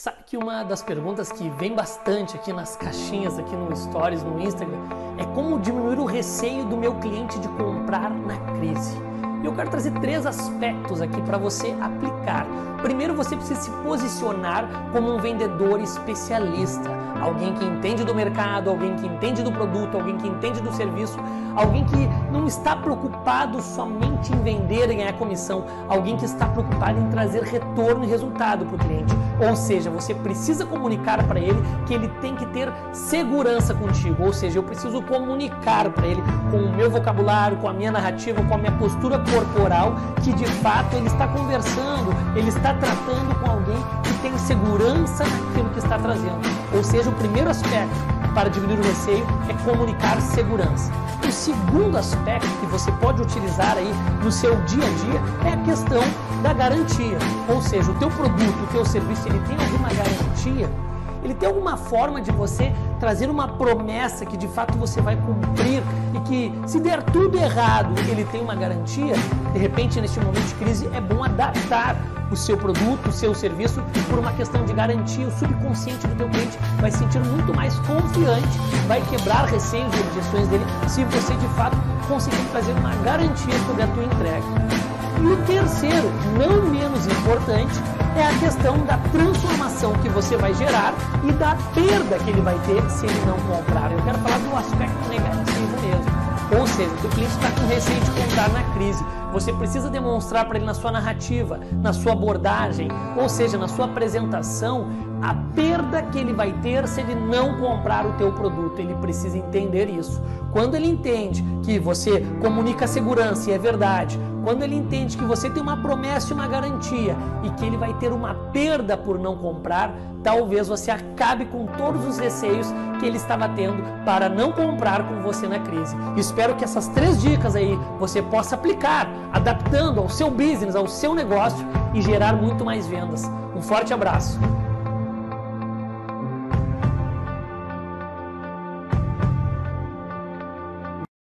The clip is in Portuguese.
Sabe que uma das perguntas que vem bastante aqui nas caixinhas, aqui no Stories, no Instagram, é como diminuir o receio do meu cliente de comprar na crise. E eu quero trazer três aspectos aqui para você aplicar. Primeiro, você precisa se posicionar como um vendedor especialista, alguém que entende do mercado, alguém que entende do produto, alguém que entende do serviço, alguém que não está preocupado somente em vender e ganhar comissão, alguém que está preocupado em trazer retorno e resultado para o cliente. Ou seja, você precisa comunicar para ele que ele tem que ter segurança contigo. Ou seja, eu preciso comunicar para ele com o meu vocabulário, com a minha narrativa, com a minha postura corporal, que de fato ele está conversando, ele está tratando com alguém que tem segurança naquilo que está trazendo. Ou seja, o primeiro aspecto para diminuir o receio é comunicar segurança. O segundo aspecto que você pode utilizar aí no seu dia a dia é a questão da garantia. Ou seja, o teu produto, o teu serviço, ele tem alguma garantia? Ele tem alguma forma de você trazer uma promessa que de fato você vai cumprir e que se der tudo errado, ele tem uma garantia? De repente, neste momento de crise, é bom adaptar o seu produto, o seu serviço por uma questão de garantia. O subconsciente do teu cliente vai se sentir muito mais confiante, vai quebrar receios e objeções dele se você de fato conseguir trazer uma garantia sobre a tua entrega. E o terceiro, não menos importante, é a questão da transformação que você vai gerar e da perda que ele vai ter se ele não comprar. Eu quero falar do aspecto negativo mesmo. Ou seja, o cliente está com receio de comprar na crise. Você precisa demonstrar para ele na sua narrativa, na sua abordagem, ou seja, na sua apresentação, a perda que ele vai ter se ele não comprar o teu produto. Ele precisa entender isso. Quando ele entende que você comunica segurança e é verdade, quando ele entende que você tem uma promessa e uma garantia e que ele vai ter uma perda por não comprar, talvez você acabe com todos os receios que ele estava tendo para não comprar com você na crise. Espero que essas três dicas aí você possa aplicar, adaptando ao seu business, ao seu negócio e gerar muito mais vendas. Um forte abraço.